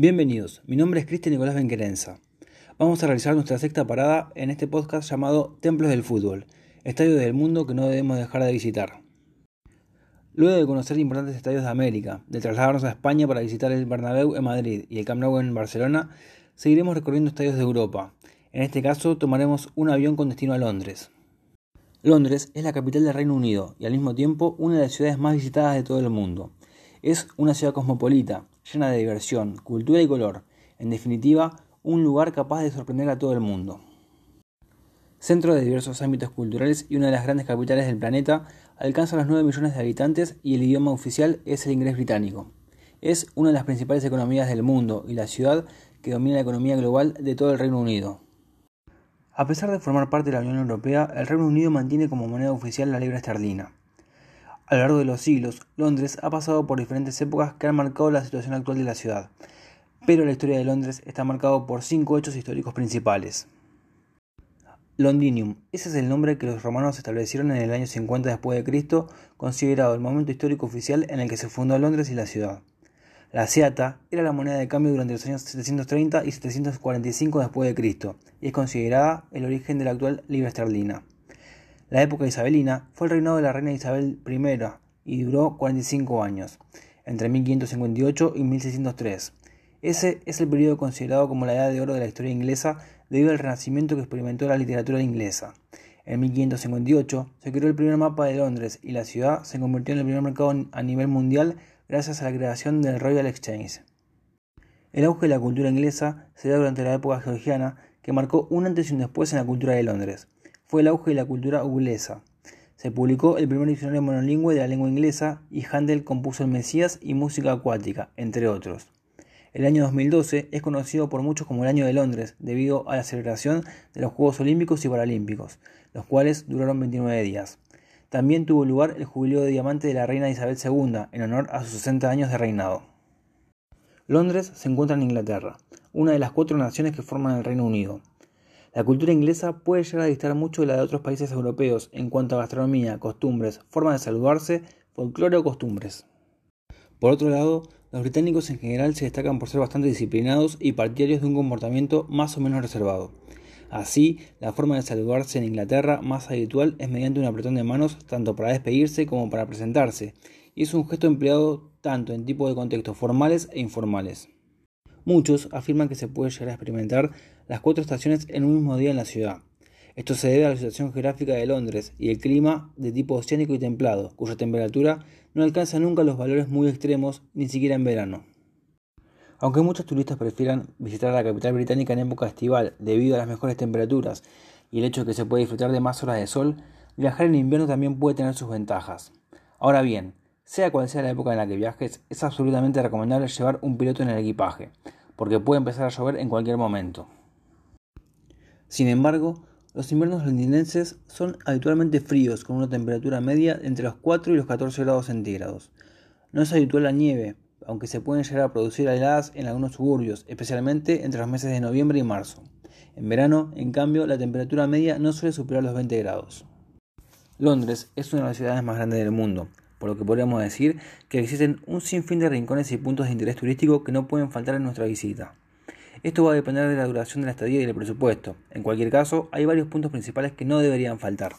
Bienvenidos, mi nombre es Cristian Nicolás Benquerenza. Vamos a realizar nuestra sexta parada en este podcast llamado Templos del Fútbol, estadios del mundo que no debemos dejar de visitar. Luego de conocer importantes estadios de América, de trasladarnos a España para visitar el Bernabéu en Madrid y el Camp Nou en Barcelona, seguiremos recorriendo estadios de Europa. En este caso tomaremos un avión con destino a Londres. Londres es la capital del Reino Unido y al mismo tiempo una de las ciudades más visitadas de todo el mundo. Es una ciudad cosmopolita, llena de diversión, cultura y color. En definitiva, un lugar capaz de sorprender a todo el mundo. Centro de diversos ámbitos culturales y una de las grandes capitales del planeta, alcanza los 9 millones de habitantes y el idioma oficial es el inglés británico. Es una de las principales economías del mundo y la ciudad que domina la economía global de todo el Reino Unido. A pesar de formar parte de la Unión Europea, el Reino Unido mantiene como moneda oficial la libra esterlina. A lo largo de los siglos, Londres ha pasado por diferentes épocas que han marcado la situación actual de la ciudad, pero la historia de Londres está marcada por cinco hechos históricos principales. Londinium, ese es el nombre que los romanos establecieron en el año 50 después de Cristo, considerado el momento histórico oficial en el que se fundó Londres y la ciudad. La seata era la moneda de cambio durante los años 730 y 745 después de Cristo y es considerada el origen de la actual libra esterlina. La época isabelina fue el reinado de la reina Isabel I y duró 45 años, entre 1558 y 1603. Ese es el periodo considerado como la edad de oro de la historia inglesa debido al renacimiento que experimentó la literatura inglesa. En 1558 se creó el primer mapa de Londres y la ciudad se convirtió en el primer mercado a nivel mundial gracias a la creación del Royal Exchange. El auge de la cultura inglesa se dio durante la época georgiana, que marcó un antes y un después en la cultura de Londres. Fue el auge de la cultura inglesa. Se publicó el primer diccionario monolingüe de la lengua inglesa y Handel compuso el Mesías y música acuática, entre otros. El año 2012 es conocido por muchos como el Año de Londres, debido a la celebración de los Juegos Olímpicos y Paralímpicos, los cuales duraron 29 días. También tuvo lugar el jubileo de diamante de la reina Isabel II, en honor a sus 60 años de reinado. Londres se encuentra en Inglaterra, una de las cuatro naciones que forman el Reino Unido. La cultura inglesa puede llegar a distar mucho de la de otros países europeos en cuanto a gastronomía, costumbres, forma de saludarse, folclore o costumbres. Por otro lado, los británicos en general se destacan por ser bastante disciplinados y partidarios de un comportamiento más o menos reservado. Así, la forma de saludarse en Inglaterra más habitual es mediante un apretón de manos tanto para despedirse como para presentarse, y es un gesto empleado tanto en tipos de contextos formales e informales. Muchos afirman que se puede llegar a experimentar las cuatro estaciones en un mismo día en la ciudad. Esto se debe a la situación geográfica de Londres y el clima de tipo oceánico y templado, cuya temperatura no alcanza nunca los valores muy extremos, ni siquiera en verano. Aunque muchos turistas prefieran visitar la capital británica en época estival debido a las mejores temperaturas y el hecho de que se puede disfrutar de más horas de sol, viajar en invierno también puede tener sus ventajas. Ahora bien, sea cual sea la época en la que viajes, es absolutamente recomendable llevar un piloto en el equipaje, porque puede empezar a llover en cualquier momento. Sin embargo, los inviernos londinenses son habitualmente fríos, con una temperatura media entre los 4 y los 14 grados centígrados. No es habitual la nieve, aunque se pueden llegar a producir heladas en algunos suburbios, especialmente entre los meses de noviembre y marzo. En verano, en cambio, la temperatura media no suele superar los 20 grados. Londres es una de las ciudades más grandes del mundo, por lo que podríamos decir que existen un sinfín de rincones y puntos de interés turístico que no pueden faltar en nuestra visita. Esto va a depender de la duración de la estadía y del presupuesto. En cualquier caso, hay varios puntos principales que no deberían faltar.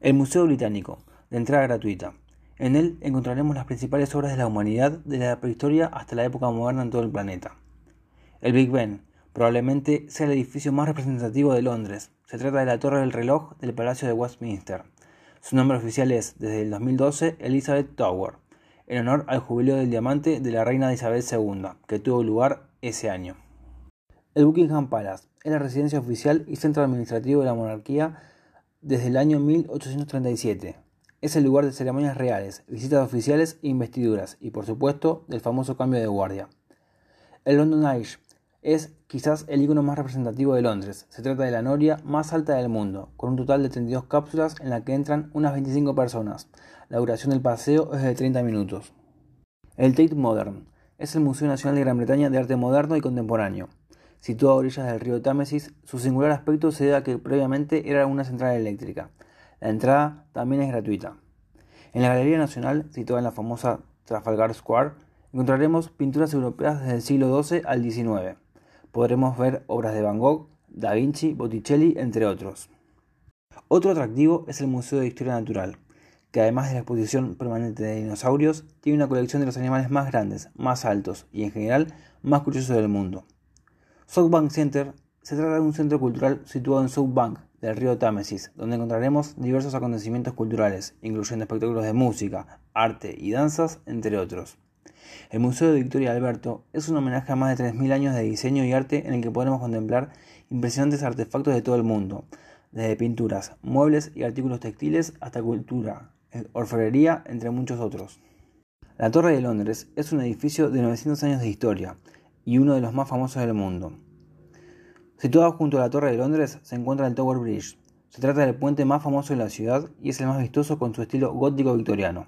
El Museo Británico, de entrada gratuita. En él encontraremos las principales obras de la humanidad desde la prehistoria hasta la época moderna en todo el planeta. El Big Ben probablemente sea el edificio más representativo de Londres. Se trata de la Torre del Reloj del Palacio de Westminster. Su nombre oficial es, desde el 2012, Elizabeth Tower, en honor al jubileo del diamante de la reina Isabel II, que tuvo lugar ese año. El Buckingham Palace es la residencia oficial y centro administrativo de la monarquía desde el año 1837 es el lugar de ceremonias reales, visitas oficiales e investiduras, y por supuesto del famoso cambio de guardia. El London Eye es quizás el icono más representativo de Londres. Se trata de la noria más alta del mundo, con un total de 32 cápsulas en la que entran unas 25 personas. La duración del paseo es de 30 minutos. El Tate Modern es el Museo Nacional de Gran Bretaña de Arte Moderno y Contemporáneo. Situado a orillas del río Támesis, su singular aspecto se debe a que previamente era una central eléctrica. La entrada también es gratuita. En la Galería Nacional, situada en la famosa Trafalgar Square, encontraremos pinturas europeas desde el siglo XII al XIX. Podremos ver obras de Van Gogh, Da Vinci, Botticelli, entre otros. Otro atractivo es el Museo de Historia Natural, que además de la exposición permanente de dinosaurios, tiene una colección de los animales más grandes, más altos y en general más curiosos del mundo. South Bank Center se trata de un centro cultural situado en South Bank del río Támesis, donde encontraremos diversos acontecimientos culturales, incluyendo espectáculos de música, arte y danzas, entre otros. El Museo de Victoria Alberto es un homenaje a más de 3.000 años de diseño y arte en el que podremos contemplar impresionantes artefactos de todo el mundo, desde pinturas, muebles y artículos textiles hasta cultura, orfebrería, entre muchos otros. La Torre de Londres es un edificio de 900 años de historia y uno de los más famosos del mundo. Situado junto a la Torre de Londres se encuentra el Tower Bridge. Se trata del puente más famoso de la ciudad y es el más vistoso con su estilo gótico victoriano.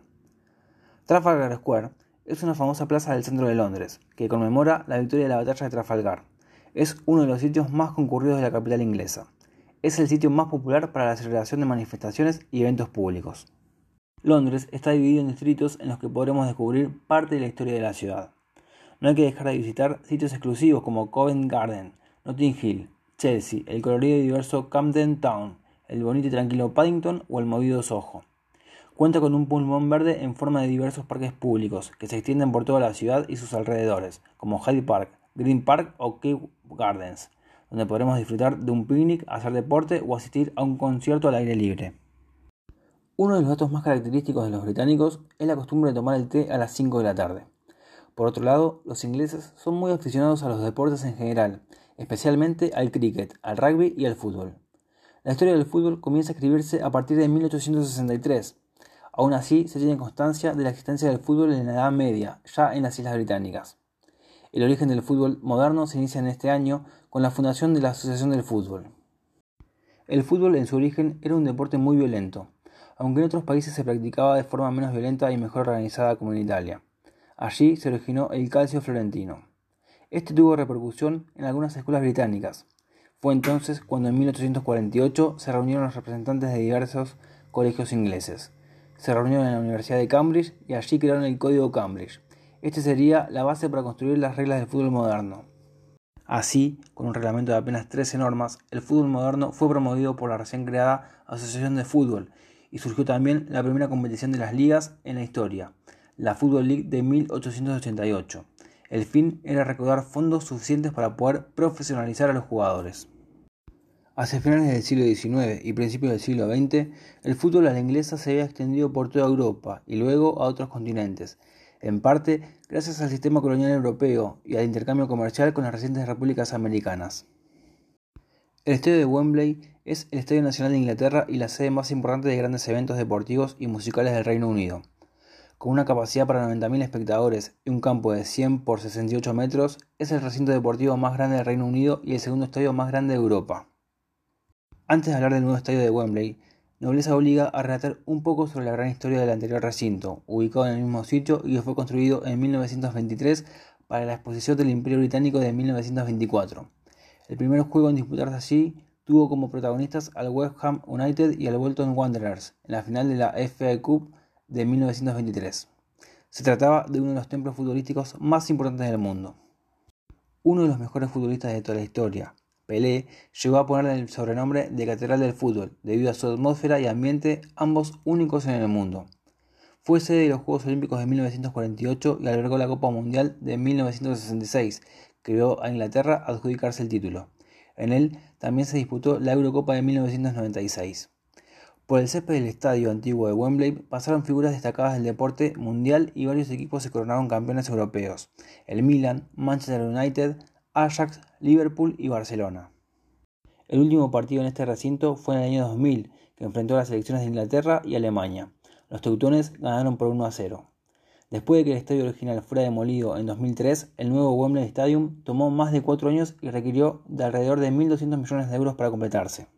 Trafalgar Square es una famosa plaza del centro de Londres, que conmemora la victoria de la batalla de Trafalgar. Es uno de los sitios más concurridos de la capital inglesa. Es el sitio más popular para la celebración de manifestaciones y eventos públicos. Londres está dividido en distritos en los que podremos descubrir parte de la historia de la ciudad. No hay que dejar de visitar sitios exclusivos como Covent Garden, Notting Hill, Chelsea, el colorido y diverso Camden Town, el bonito y tranquilo Paddington o el movido Soho. Cuenta con un pulmón verde en forma de diversos parques públicos que se extienden por toda la ciudad y sus alrededores, como Hyde Park, Green Park o Kew Gardens, donde podremos disfrutar de un picnic, hacer deporte o asistir a un concierto al aire libre. Uno de los datos más característicos de los británicos es la costumbre de tomar el té a las 5 de la tarde. Por otro lado, los ingleses son muy aficionados a los deportes en general, especialmente al cricket, al rugby y al fútbol. La historia del fútbol comienza a escribirse a partir de 1863. Aún así, se tiene constancia de la existencia del fútbol en la Edad Media, ya en las Islas Británicas. El origen del fútbol moderno se inicia en este año con la fundación de la Asociación del Fútbol. El fútbol en su origen era un deporte muy violento, aunque en otros países se practicaba de forma menos violenta y mejor organizada como en Italia. Allí se originó el calcio florentino. Este tuvo repercusión en algunas escuelas británicas. Fue entonces cuando en 1848 se reunieron los representantes de diversos colegios ingleses. Se reunieron en la Universidad de Cambridge y allí crearon el Código Cambridge. Este sería la base para construir las reglas del fútbol moderno. Así, con un reglamento de apenas 13 normas, el fútbol moderno fue promovido por la recién creada Asociación de Fútbol y surgió también la primera competición de las ligas en la historia, la Football League de 1888. El fin era recaudar fondos suficientes para poder profesionalizar a los jugadores. Hacia finales del siglo XIX y principios del siglo XX, el fútbol a la inglesa se había extendido por toda Europa y luego a otros continentes, en parte gracias al sistema colonial europeo y al intercambio comercial con las recientes repúblicas americanas. El estadio de Wembley es el estadio nacional de Inglaterra y la sede más importante de grandes eventos deportivos y musicales del Reino Unido. Con una capacidad para 90.000 espectadores y un campo de 100 por 68 metros, es el recinto deportivo más grande del Reino Unido y el segundo estadio más grande de Europa. Antes de hablar del nuevo estadio de Wembley, Nobleza obliga a relatar un poco sobre la gran historia del anterior recinto, ubicado en el mismo sitio y que fue construido en 1923 para la exposición del Imperio Británico de 1924. El primer juego en disputarse allí tuvo como protagonistas al West Ham United y al Bolton Wanderers en la final de la FA Cup de 1923. Se trataba de uno de los templos futbolísticos más importantes del mundo. Uno de los mejores futbolistas de toda la historia, Pelé, llegó a ponerle el sobrenombre de Catedral del Fútbol, debido a su atmósfera y ambiente, ambos únicos en el mundo. Fue sede de los Juegos Olímpicos de 1948 y albergó la Copa Mundial de 1966, que vio a Inglaterra adjudicarse el título. En él también se disputó la Eurocopa de 1996. Por el césped del estadio antiguo de Wembley pasaron figuras destacadas del deporte mundial y varios equipos se coronaron campeones europeos: el Milan, Manchester United, Ajax, Liverpool y Barcelona. El último partido en este recinto fue en el año 2000, que enfrentó a las selecciones de Inglaterra y Alemania. Los teutones ganaron por 1 a 0. Después de que el estadio original fuera demolido en 2003, el nuevo Wembley Stadium tomó más de cuatro años y requirió de alrededor de 1.200 millones de euros para completarse.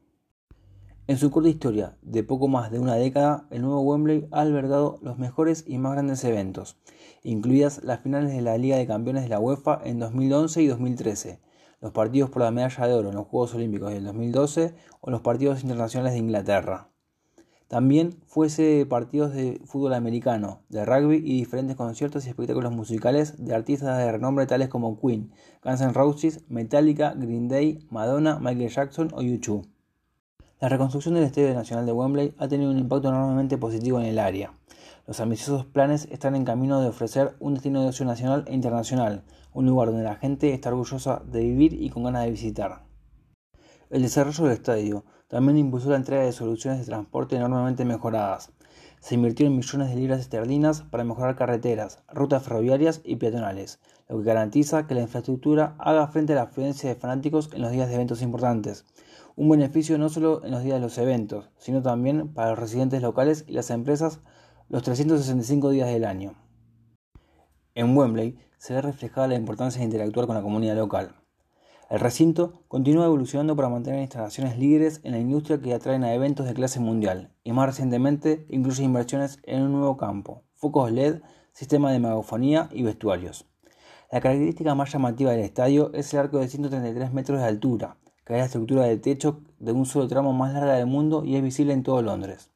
En su corta historia de poco más de una década, el nuevo Wembley ha albergado los mejores y más grandes eventos, incluidas las finales de la Liga de Campeones de la UEFA en 2011 y 2013, los partidos por la medalla de oro en los Juegos Olímpicos del 2012 o los partidos internacionales de Inglaterra. También fue sede de partidos de fútbol americano, de rugby y diferentes conciertos y espectáculos musicales de artistas de renombre tales como Queen, Guns N' Roses, Metallica, Green Day, Madonna, Michael Jackson o U2. La reconstrucción del Estadio Nacional de Wembley ha tenido un impacto enormemente positivo en el área. Los ambiciosos planes están en camino de ofrecer un destino de ocio nacional e internacional, un lugar donde la gente está orgullosa de vivir y con ganas de visitar. El desarrollo del estadio también impulsó la entrega de soluciones de transporte enormemente mejoradas. Se invirtieron millones de libras esterlinas para mejorar carreteras, rutas ferroviarias y peatonales, lo que garantiza que la infraestructura haga frente a la afluencia de fanáticos en los días de eventos importantes. Un beneficio no solo en los días de los eventos, sino también para los residentes locales y las empresas los 365 días del año. En Wembley se ve reflejada la importancia de interactuar con la comunidad local. El recinto continúa evolucionando para mantener instalaciones líderes en la industria que atraen a eventos de clase mundial y más recientemente incluye inversiones en un nuevo campo, focos LED, sistema de megafonía y vestuarios. La característica más llamativa del estadio es el arco de 133 metros de altura, que es la estructura de techo de un solo tramo más larga del mundo y es visible en todo Londres.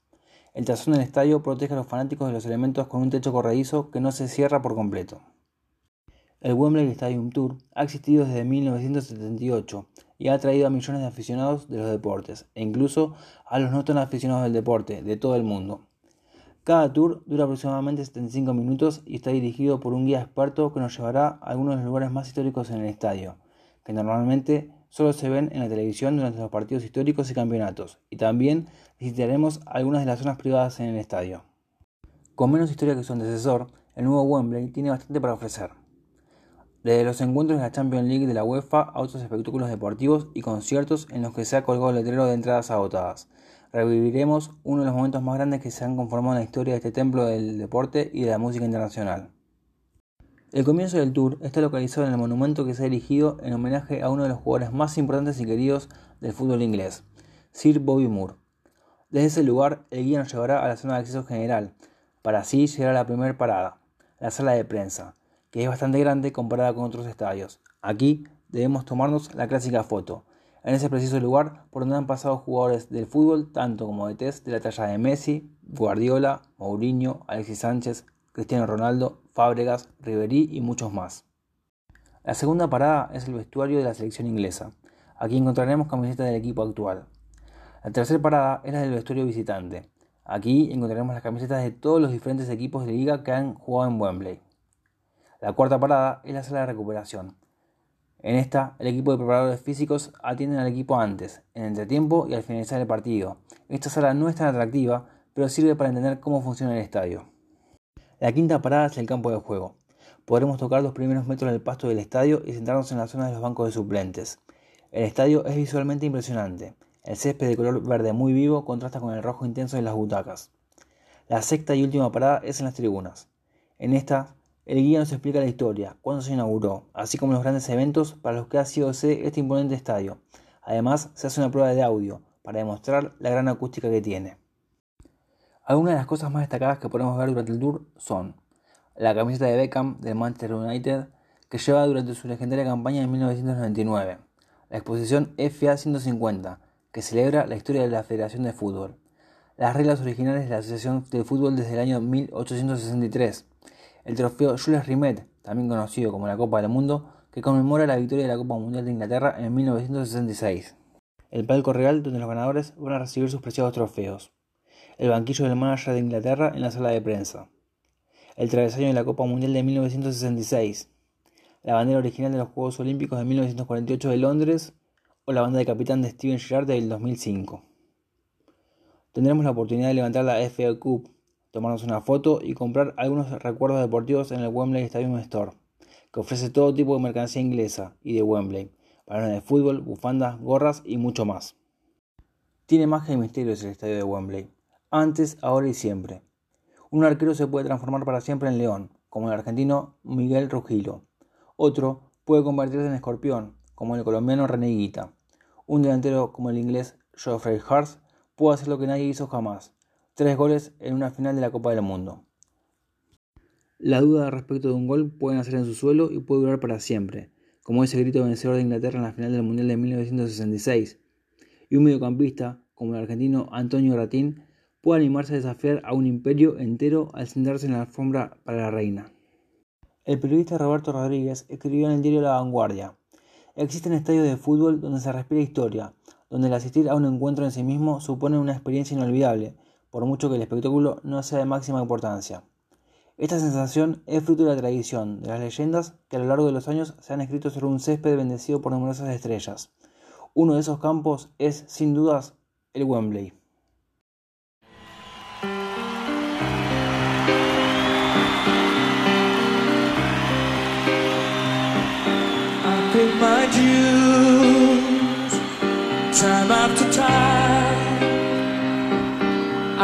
El tazón del estadio protege a los fanáticos de los elementos con un techo corredizo que no se cierra por completo. El Wembley Stadium Tour ha existido desde 1978 y ha atraído a millones de aficionados de los deportes e incluso a los no tan aficionados del deporte de todo el mundo. Cada tour dura aproximadamente 75 minutos y está dirigido por un guía experto que nos llevará a algunos de los lugares más históricos en el estadio, que normalmente solo se ven en la televisión durante los partidos históricos y campeonatos, y también visitaremos algunas de las zonas privadas en el estadio. Con menos historia que su antecesor, el nuevo Wembley tiene bastante para ofrecer. Desde los encuentros de la Champions League de la UEFA a otros espectáculos deportivos y conciertos en los que se ha colgado el letrero de entradas agotadas. Reviviremos uno de los momentos más grandes que se han conformado en la historia de este templo del deporte y de la música internacional. El comienzo del tour está localizado en el monumento que se ha erigido en homenaje a uno de los jugadores más importantes y queridos del fútbol inglés, Sir Bobby Moore. Desde ese lugar, el guía nos llevará a la zona de acceso general, para así llegar a la primera parada, la sala de prensa, que es bastante grande comparada con otros estadios. Aquí debemos tomarnos la clásica foto, en ese preciso lugar por donde han pasado jugadores del fútbol, tanto como de test de la talla de Messi, Guardiola, Mourinho, Alexis Sánchez, Cristiano Ronaldo, Fábregas, Ribery y muchos más. La segunda parada es el vestuario de la selección inglesa. Aquí encontraremos camisetas del equipo actual. La tercera parada es la del vestuario visitante. Aquí encontraremos las camisetas de todos los diferentes equipos de liga que han jugado en Wembley. La cuarta parada es la sala de recuperación. En esta, el equipo de preparadores físicos atienden al equipo antes, en el entretiempo y al finalizar el partido. Esta sala no es tan atractiva, pero sirve para entender cómo funciona el estadio. La quinta parada es el campo de juego. Podremos tocar los primeros metros del pasto del estadio y sentarnos en la zona de los bancos de suplentes. El estadio es visualmente impresionante. El césped de color verde muy vivo contrasta con el rojo intenso de las butacas. La sexta y última parada es en las tribunas. En esta el guía nos explica la historia, cuándo se inauguró, así como los grandes eventos para los que ha sido sede este imponente estadio. Además, se hace una prueba de audio para demostrar la gran acústica que tiene. Algunas de las cosas más destacadas que podemos ver durante el tour son la camiseta de Beckham del Manchester United que lleva durante su legendaria campaña en 1999, la exposición FA 150 que celebra la historia de la Federación de Fútbol, las reglas originales de la Asociación de Fútbol desde el año 1863, el trofeo Jules Rimet, también conocido como la Copa del Mundo, que conmemora la victoria de la Copa Mundial de Inglaterra en 1966. El palco real donde los ganadores van a recibir sus preciados trofeos. El banquillo del manager de Inglaterra en la sala de prensa. El travesaño de la Copa Mundial de 1966. La bandera original de los Juegos Olímpicos de 1948 de Londres o la banda de capitán de Steven Gerrard del 2005. Tendremos la oportunidad de levantar la FA Cup tomarnos una foto y comprar algunos recuerdos deportivos en el Wembley Stadium Store, que ofrece todo tipo de mercancía inglesa y de Wembley, balones de fútbol, bufandas, gorras y mucho más. Tiene magia y misterios el estadio de Wembley, antes, ahora y siempre. Un arquero se puede transformar para siempre en león, como el argentino Miguel Rugilo. Otro puede convertirse en escorpión, como el colombiano René Un delantero como el inglés Geoffrey Hart puede hacer lo que nadie hizo jamás, tres goles en una final de la Copa del Mundo. La duda respecto de un gol puede nacer en su suelo y puede durar para siempre, como ese grito vencedor de Inglaterra en la final del Mundial de 1966. Y un mediocampista, como el argentino Antonio Ratín, puede animarse a desafiar a un imperio entero al sentarse en la alfombra para la reina. El periodista Roberto Rodríguez escribió en el diario La Vanguardia, Existen estadios de fútbol donde se respira historia, donde el asistir a un encuentro en sí mismo supone una experiencia inolvidable, por mucho que el espectáculo no sea de máxima importancia. Esta sensación es fruto de la tradición, de las leyendas que a lo largo de los años se han escrito sobre un césped bendecido por numerosas estrellas. Uno de esos campos es, sin dudas, el Wembley.